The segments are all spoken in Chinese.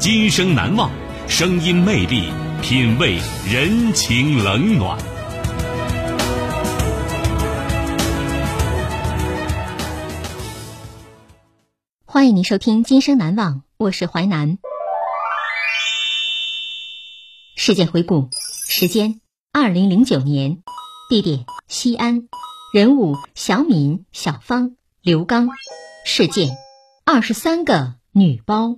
今生难忘，声音魅力，品味人情冷暖。欢迎您收听《今生难忘》，我是淮南。事件回顾：时间二零零九年，地点西安，人物小敏、小芳、刘刚，事件二十三个女包。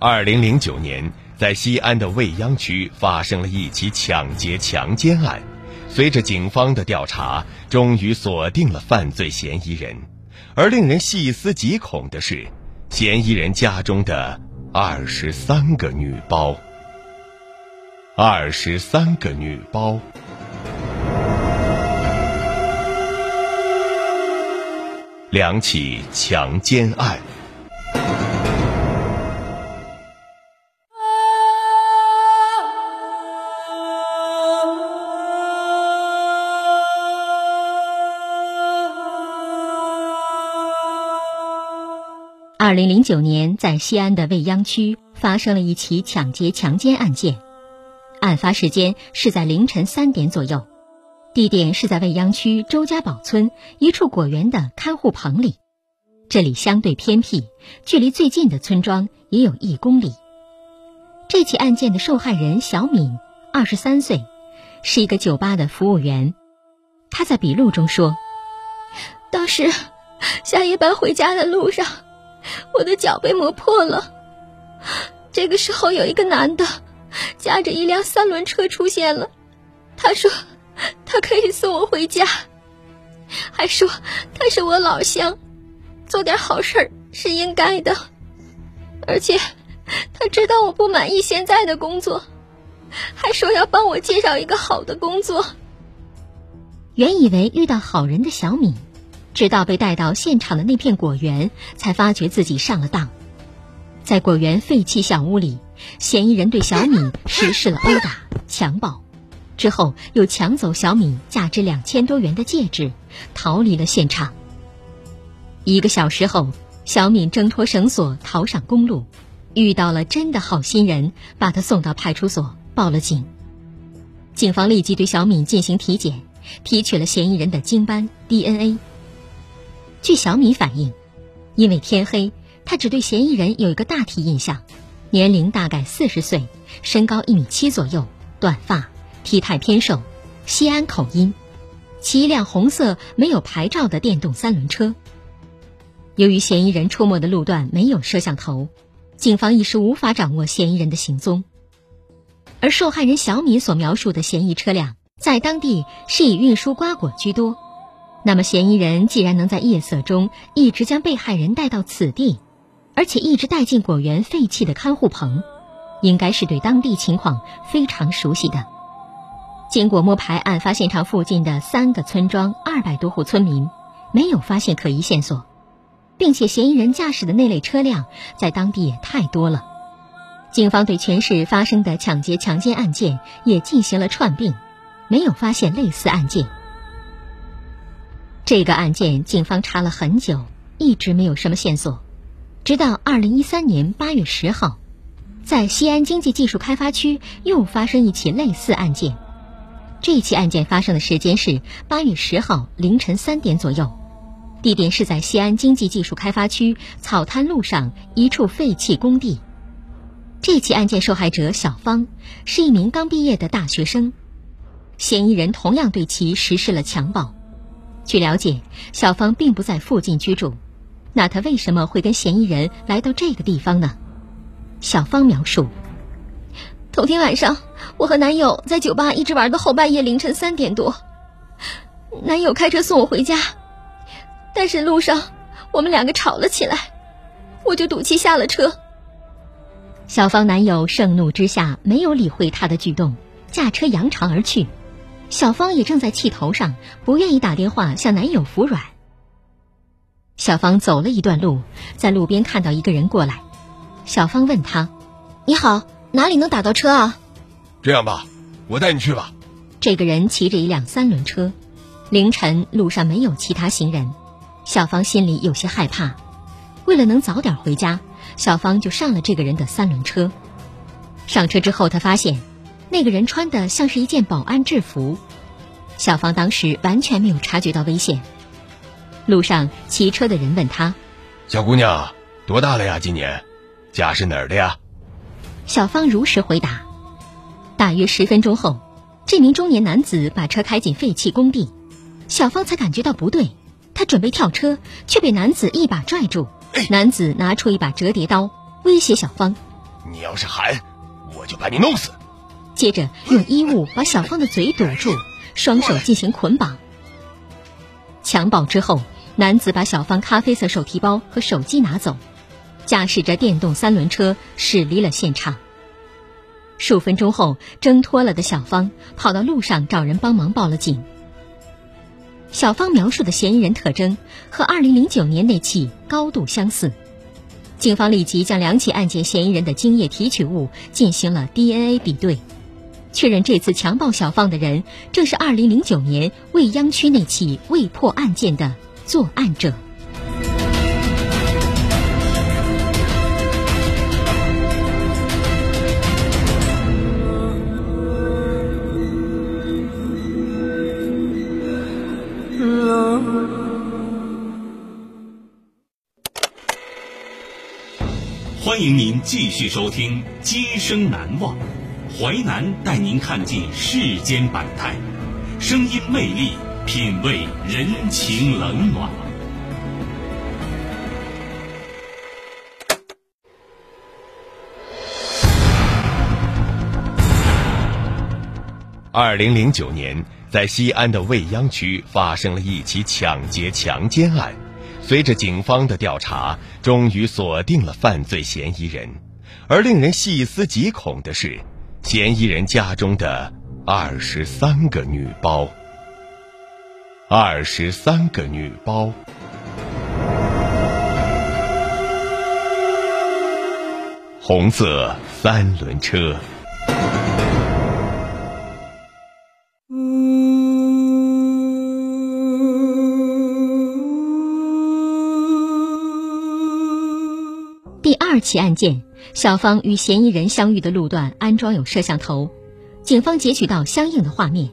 二零零九年，在西安的未央区发生了一起抢劫强奸案。随着警方的调查，终于锁定了犯罪嫌疑人。而令人细思极恐的是，嫌疑人家中的二十三个女包。二十三个女包，两起强奸案。二零零九年，在西安的未央区发生了一起抢劫强奸案件。案发时间是在凌晨三点左右，地点是在未央区周家堡村一处果园的看护棚里。这里相对偏僻，距离最近的村庄也有一公里。这起案件的受害人小敏，二十三岁，是一个酒吧的服务员。她在笔录中说：“当时下夜班回家的路上。”我的脚被磨破了。这个时候，有一个男的驾着一辆三轮车出现了。他说：“他可以送我回家，还说他是我老乡，做点好事是应该的。而且他知道我不满意现在的工作，还说要帮我介绍一个好的工作。”原以为遇到好人的小敏。直到被带到现场的那片果园，才发觉自己上了当。在果园废弃小屋里，嫌疑人对小敏实施了殴打、强暴，之后又抢走小敏价值两千多元的戒指，逃离了现场。一个小时后，小敏挣脱绳索逃上公路，遇到了真的好心人，把她送到派出所报了警。警方立即对小敏进行体检，提取了嫌疑人的精斑、DNA。据小米反映，因为天黑，他只对嫌疑人有一个大体印象，年龄大概四十岁，身高一米七左右，短发，体态偏瘦，西安口音，骑一辆红色没有牌照的电动三轮车。由于嫌疑人出没的路段没有摄像头，警方一时无法掌握嫌疑人的行踪。而受害人小米所描述的嫌疑车辆，在当地是以运输瓜果居多。那么，嫌疑人既然能在夜色中一直将被害人带到此地，而且一直带进果园废弃的看护棚，应该是对当地情况非常熟悉的。经过摸排案发现场附近的三个村庄二百多户村民，没有发现可疑线索，并且嫌疑人驾驶的那类车辆在当地也太多了。警方对全市发生的抢劫强奸案件也进行了串并，没有发现类似案件。这个案件，警方查了很久，一直没有什么线索。直到二零一三年八月十号，在西安经济技术开发区又发生一起类似案件。这起案件发生的时间是八月十号凌晨三点左右，地点是在西安经济技术开发区草滩路上一处废弃工地。这起案件受害者小芳是一名刚毕业的大学生，嫌疑人同样对其实施了强暴。据了解，小芳并不在附近居住，那她为什么会跟嫌疑人来到这个地方呢？小芳描述：头天晚上，我和男友在酒吧一直玩到后半夜凌晨三点多，男友开车送我回家。但是路上，我们两个吵了起来，我就赌气下了车。小芳男友盛怒之下没有理会她的举动，驾车扬长而去。小芳也正在气头上，不愿意打电话向男友服软。小芳走了一段路，在路边看到一个人过来，小芳问他：“你好，哪里能打到车啊？”这样吧，我带你去吧。这个人骑着一辆三轮车，凌晨路上没有其他行人。小芳心里有些害怕，为了能早点回家，小芳就上了这个人的三轮车。上车之后，她发现那个人穿的像是一件保安制服。小芳当时完全没有察觉到危险。路上骑车的人问她：“小姑娘，多大了呀？今年，家是哪儿的呀？”小芳如实回答。大约十分钟后，这名中年男子把车开进废弃工地，小芳才感觉到不对。他准备跳车，却被男子一把拽住。男子拿出一把折叠刀，威胁小芳：“你要是喊，我就把你弄死。”接着用衣物把小芳的嘴堵住，双手进行捆绑。强暴之后，男子把小芳咖啡色手提包和手机拿走，驾驶着电动三轮车驶离了现场。数分钟后，挣脱了的小芳跑到路上找人帮忙报了警。小芳描述的嫌疑人特征和2009年那起高度相似，警方立即将两起案件嫌疑人的精液提取物进行了 DNA 比对，确认这次强暴小芳的人正是2009年未央区那起未破案件的作案者。欢迎您继续收听《今生难忘》，淮南带您看尽世间百态，声音魅力，品味人情冷暖。二零零九年，在西安的未央区发生了一起抢劫强奸案。随着警方的调查，终于锁定了犯罪嫌疑人。而令人细思极恐的是，嫌疑人家中的二十三个女包。二十三个女包。红色三轮车。二起案件，小芳与嫌疑人相遇的路段安装有摄像头，警方截取到相应的画面。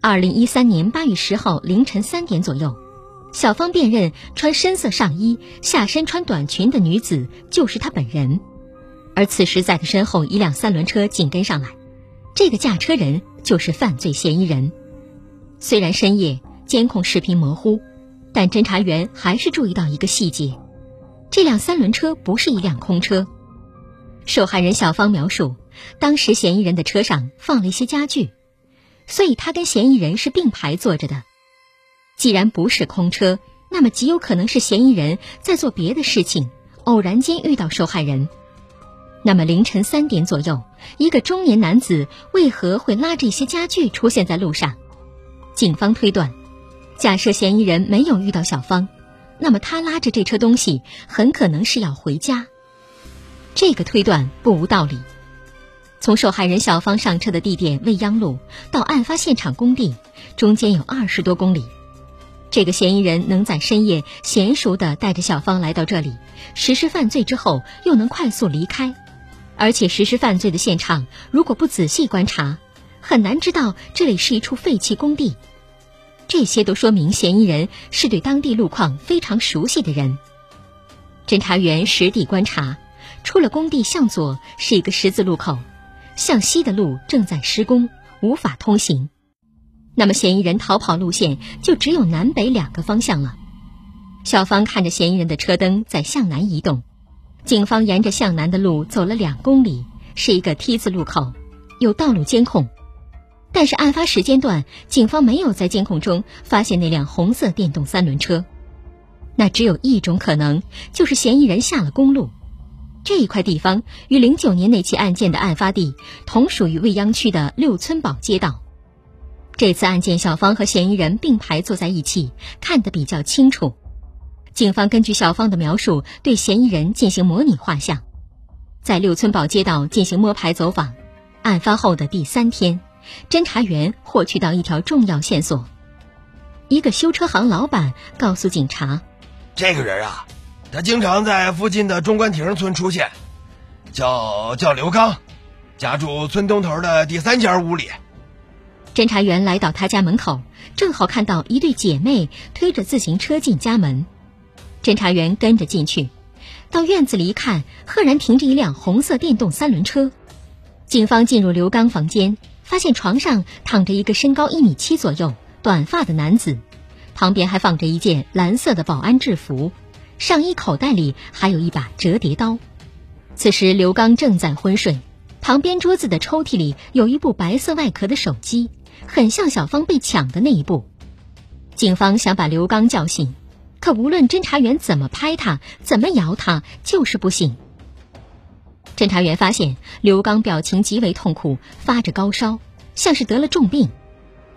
二零一三年八月十号凌晨三点左右，小芳辨认穿深色上衣、下身穿短裙的女子就是她本人，而此时在她身后一辆三轮车紧跟上来，这个驾车人就是犯罪嫌疑人。虽然深夜监控视频模糊，但侦查员还是注意到一个细节。这辆三轮车不是一辆空车，受害人小芳描述，当时嫌疑人的车上放了一些家具，所以他跟嫌疑人是并排坐着的。既然不是空车，那么极有可能是嫌疑人在做别的事情，偶然间遇到受害人。那么凌晨三点左右，一个中年男子为何会拉着一些家具出现在路上？警方推断，假设嫌疑人没有遇到小芳。那么他拉着这车东西，很可能是要回家。这个推断不无道理。从受害人小芳上车的地点未央路到案发现场工地，中间有二十多公里。这个嫌疑人能在深夜娴熟地带着小芳来到这里，实施犯罪之后又能快速离开，而且实施犯罪的现场如果不仔细观察，很难知道这里是一处废弃工地。这些都说明嫌疑人是对当地路况非常熟悉的人。侦查员实地观察，出了工地向左是一个十字路口，向西的路正在施工，无法通行。那么嫌疑人逃跑路线就只有南北两个方向了。小芳看着嫌疑人的车灯在向南移动，警方沿着向南的路走了两公里，是一个 T 字路口，有道路监控。但是案发时间段，警方没有在监控中发现那辆红色电动三轮车。那只有一种可能，就是嫌疑人下了公路。这一块地方与零九年那起案件的案发地同属于未央区的六村堡街道。这次案件，小芳和嫌疑人并排坐在一起，看得比较清楚。警方根据小芳的描述，对嫌疑人进行模拟画像，在六村堡街道进行摸排走访。案发后的第三天，侦查员获取到一条重要线索：一个修车行老板告诉警察。这个人啊，他经常在附近的中关亭村出现，叫叫刘刚，家住村东头的第三间屋里。侦查员来到他家门口，正好看到一对姐妹推着自行车进家门。侦查员跟着进去，到院子里一看，赫然停着一辆红色电动三轮车。警方进入刘刚房间，发现床上躺着一个身高一米七左右、短发的男子。旁边还放着一件蓝色的保安制服，上衣口袋里还有一把折叠刀。此时刘刚正在昏睡，旁边桌子的抽屉里有一部白色外壳的手机，很像小芳被抢的那一部。警方想把刘刚叫醒，可无论侦查员怎么拍他，怎么摇他，就是不醒。侦查员发现刘刚表情极为痛苦，发着高烧，像是得了重病。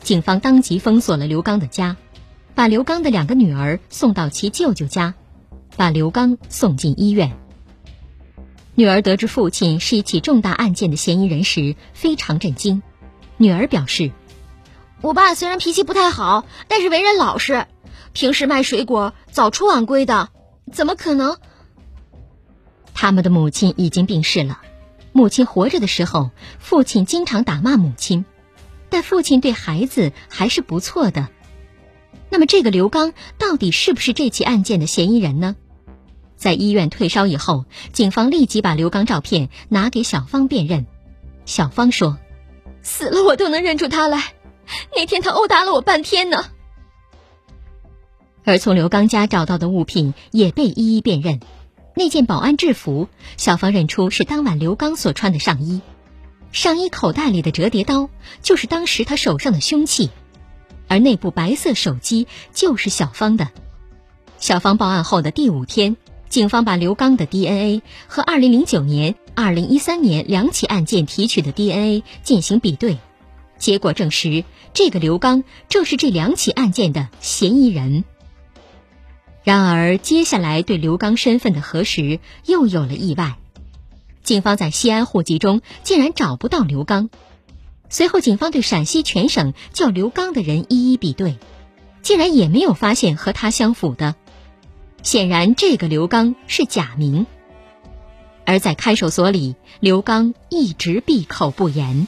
警方当即封锁了刘刚的家。把刘刚的两个女儿送到其舅舅家，把刘刚送进医院。女儿得知父亲是一起重大案件的嫌疑人时，非常震惊。女儿表示：“我爸虽然脾气不太好，但是为人老实，平时卖水果早出晚归的，怎么可能？”他们的母亲已经病逝了。母亲活着的时候，父亲经常打骂母亲，但父亲对孩子还是不错的。那么，这个刘刚到底是不是这起案件的嫌疑人呢？在医院退烧以后，警方立即把刘刚照片拿给小芳辨认。小芳说：“死了我都能认出他来，那天他殴打了我半天呢。”而从刘刚家找到的物品也被一一辨认，那件保安制服，小芳认出是当晚刘刚所穿的上衣，上衣口袋里的折叠刀就是当时他手上的凶器。而那部白色手机就是小芳的。小芳报案后的第五天，警方把刘刚的 DNA 和2009年、2013年两起案件提取的 DNA 进行比对，结果证实，这个刘刚正是这两起案件的嫌疑人。然而，接下来对刘刚身份的核实又有了意外，警方在西安户籍中竟然找不到刘刚。随后，警方对陕西全省叫刘刚的人一一比对，竟然也没有发现和他相符的。显然，这个刘刚是假名。而在看守所里，刘刚一直闭口不言。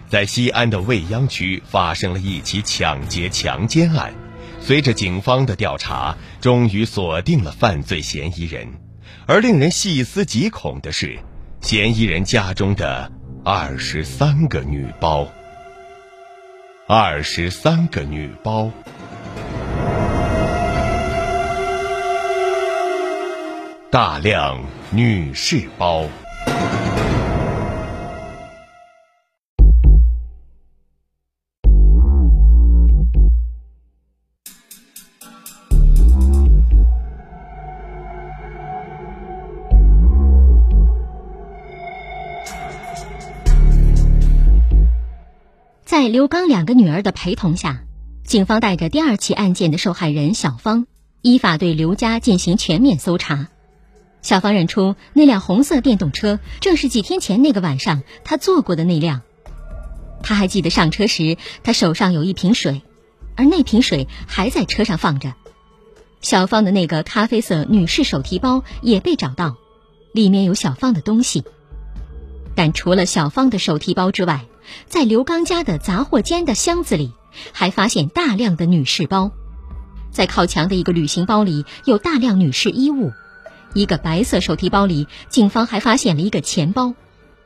在西安的未央区发生了一起抢劫强奸案，随着警方的调查，终于锁定了犯罪嫌疑人。而令人细思极恐的是，嫌疑人家中的二十三个女包，二十三个女包，大量女士包。在刘刚两个女儿的陪同下，警方带着第二起案件的受害人小芳，依法对刘家进行全面搜查。小芳认出那辆红色电动车正是几天前那个晚上她坐过的那辆。她还记得上车时，她手上有一瓶水，而那瓶水还在车上放着。小芳的那个咖啡色女士手提包也被找到，里面有小芳的东西。但除了小芳的手提包之外，在刘刚家的杂货间的箱子里，还发现大量的女士包。在靠墙的一个旅行包里有大量女士衣物。一个白色手提包里，警方还发现了一个钱包，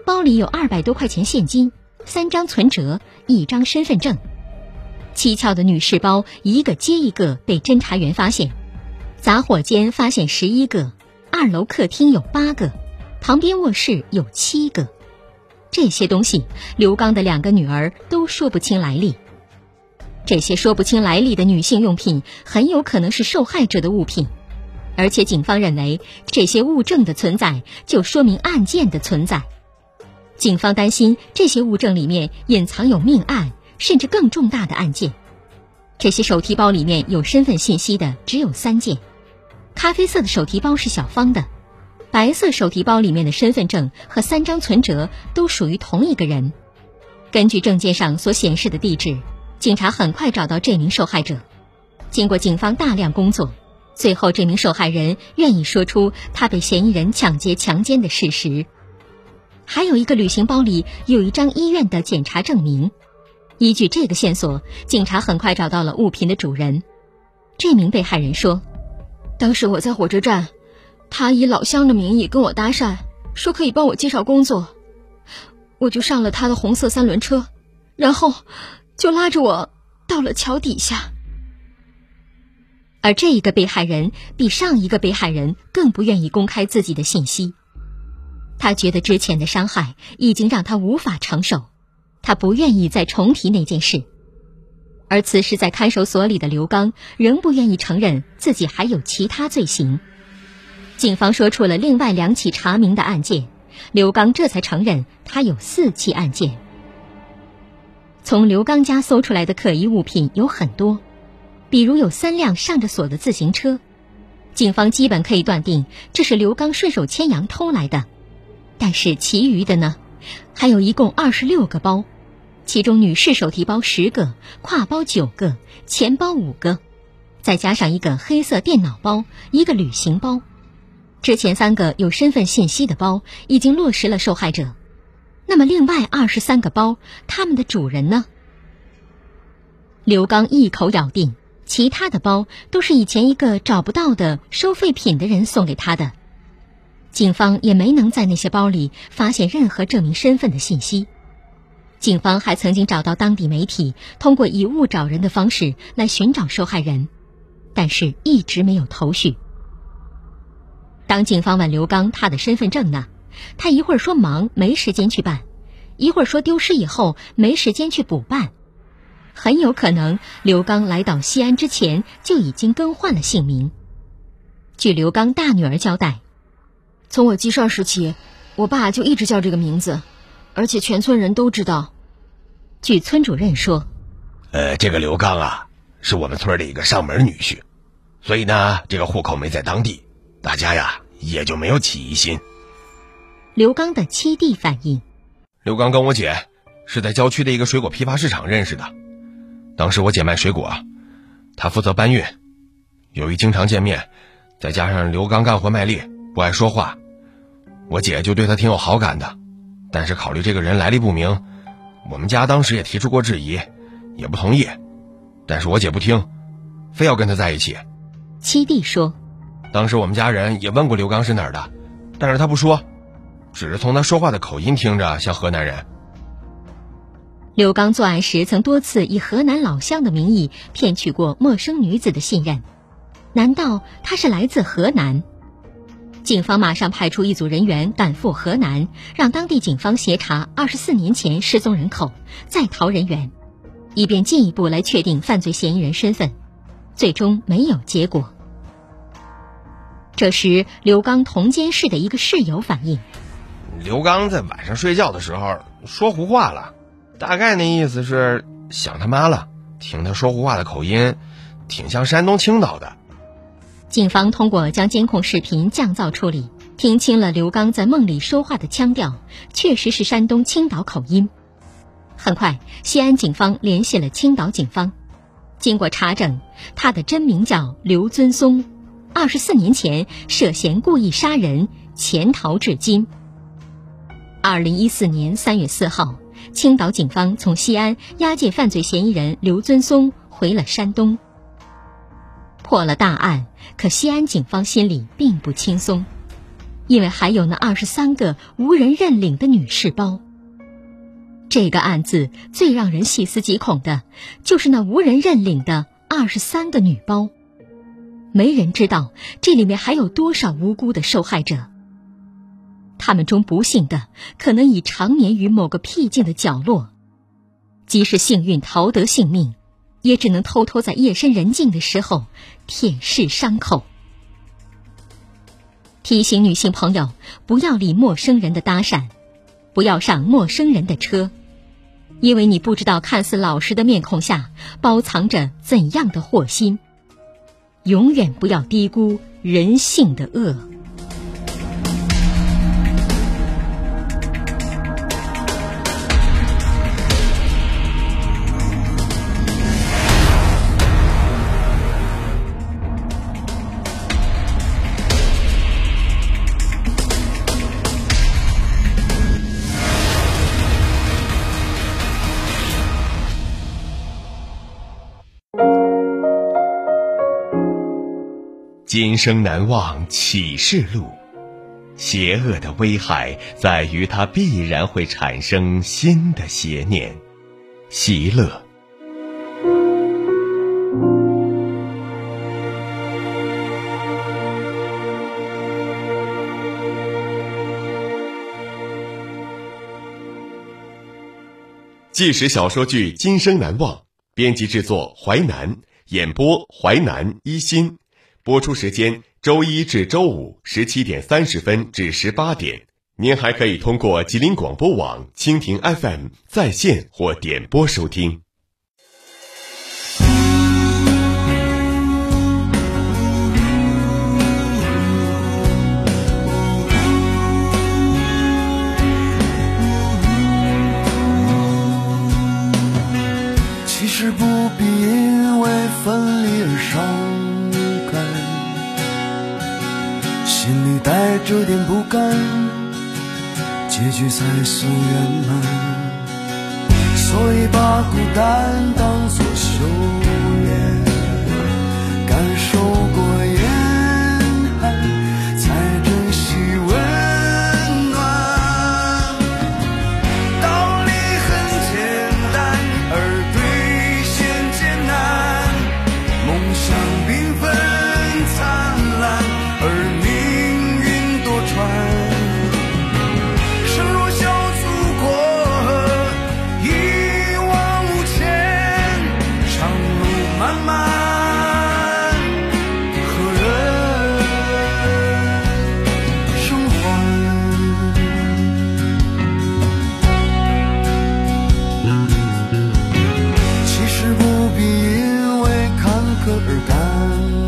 包里有二百多块钱现金、三张存折、一张身份证。蹊跷的女士包一个接一个被侦查员发现，杂货间发现十一个，二楼客厅有八个，旁边卧室有七个。这些东西，刘刚的两个女儿都说不清来历。这些说不清来历的女性用品，很有可能是受害者的物品。而且，警方认为这些物证的存在就说明案件的存在。警方担心这些物证里面隐藏有命案，甚至更重大的案件。这些手提包里面有身份信息的只有三件：咖啡色的手提包是小芳的，白色手提包里面的身份证和三张存折都属于同一个人。根据证件上所显示的地址，警察很快找到这名受害者。经过警方大量工作。最后，这名受害人愿意说出他被嫌疑人抢劫、强奸的事实。还有一个旅行包里有一张医院的检查证明。依据这个线索，警察很快找到了物品的主人。这名被害人说：“当时我在火车站，他以老乡的名义跟我搭讪，说可以帮我介绍工作，我就上了他的红色三轮车，然后就拉着我到了桥底下。”而这一个被害人比上一个被害人更不愿意公开自己的信息，他觉得之前的伤害已经让他无法承受，他不愿意再重提那件事。而此时在看守所里的刘刚仍不愿意承认自己还有其他罪行。警方说出了另外两起查明的案件，刘刚这才承认他有四起案件。从刘刚家搜出来的可疑物品有很多。比如有三辆上着锁的自行车，警方基本可以断定这是刘刚顺手牵羊偷来的。但是其余的呢？还有一共二十六个包，其中女士手提包十个，挎包九个，钱包五个，再加上一个黑色电脑包，一个旅行包。之前三个有身份信息的包已经落实了受害者，那么另外二十三个包，他们的主人呢？刘刚一口咬定。其他的包都是以前一个找不到的收废品的人送给他的，警方也没能在那些包里发现任何证明身份的信息。警方还曾经找到当地媒体，通过以物找人的方式来寻找受害人，但是一直没有头绪。当警方问刘刚他的身份证呢，他一会儿说忙没时间去办，一会儿说丢失以后没时间去补办。很有可能，刘刚来到西安之前就已经更换了姓名。据刘刚大女儿交代，从我记事时起，我爸就一直叫这个名字，而且全村人都知道。据村主任说，呃，这个刘刚啊，是我们村的一个上门女婿，所以呢，这个户口没在当地，大家呀也就没有起疑心。刘刚的七弟反映，刘刚跟我姐是在郊区的一个水果批发市场认识的。当时我姐卖水果，他负责搬运。由于经常见面，再加上刘刚干活卖力，不爱说话，我姐就对他挺有好感的。但是考虑这个人来历不明，我们家当时也提出过质疑，也不同意。但是我姐不听，非要跟他在一起。七弟说，当时我们家人也问过刘刚是哪儿的，但是他不说，只是从他说话的口音听着像河南人。刘刚作案时曾多次以河南老乡的名义骗取过陌生女子的信任，难道他是来自河南？警方马上派出一组人员赶赴河南，让当地警方协查二十四年前失踪人口、在逃人员，以便进一步来确定犯罪嫌疑人身份。最终没有结果。这时，刘刚同监室的一个室友反映，刘刚在晚上睡觉的时候说胡话了。大概那意思是想他妈了。听他说胡话的口音，挺像山东青岛的。警方通过将监控视频降噪处理，听清了刘刚在梦里说话的腔调，确实是山东青岛口音。很快，西安警方联系了青岛警方，经过查证，他的真名叫刘尊松，二十四年前涉嫌故意杀人，潜逃至今。二零一四年三月四号，青岛警方从西安押解犯罪嫌疑人刘尊松回了山东。破了大案，可西安警方心里并不轻松，因为还有那二十三个无人认领的女士包。这个案子最让人细思极恐的，就是那无人认领的二十三个女包。没人知道这里面还有多少无辜的受害者。他们中不幸的，可能已长眠于某个僻静的角落；即使幸运逃得性命，也只能偷偷在夜深人静的时候舔舐伤口。提醒女性朋友，不要理陌生人的搭讪，不要上陌生人的车，因为你不知道看似老实的面孔下包藏着怎样的祸心。永远不要低估人性的恶。今生难忘启示录，邪恶的危害在于它必然会产生新的邪念。喜乐。纪实小说剧《今生难忘》，编辑制作淮南，演播淮南一心。播出时间周一至周五十七点三十分至十八点。您还可以通过吉林广播网、蜻蜓 FM 在线或点播收听。其实不必因为分离而伤。心里带着点不甘，结局才算圆满，所以把孤单当作修炼，now.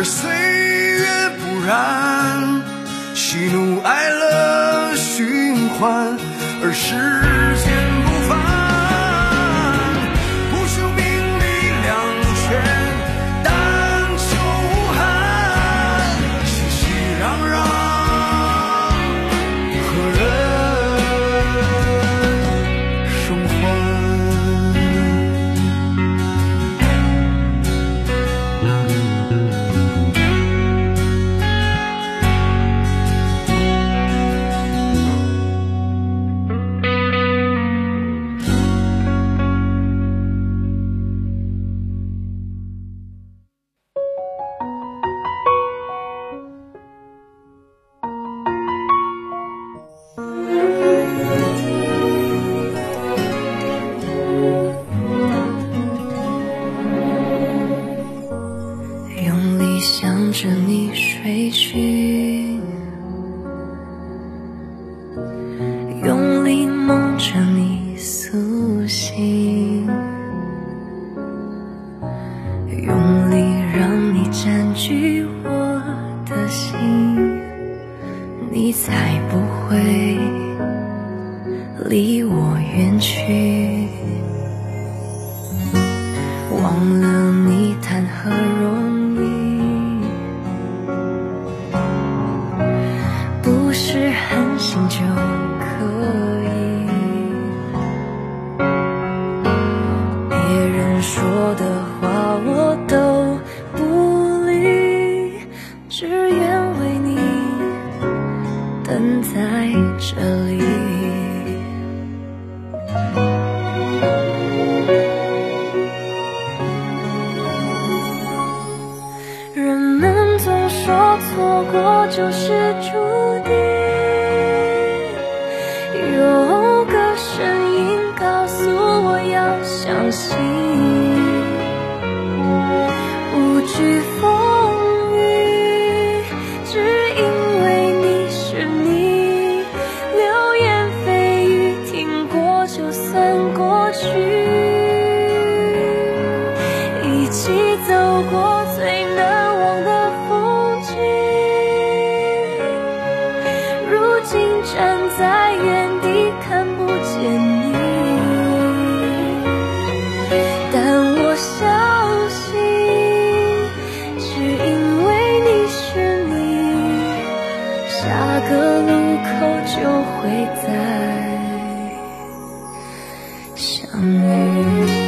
ever since. 就是再相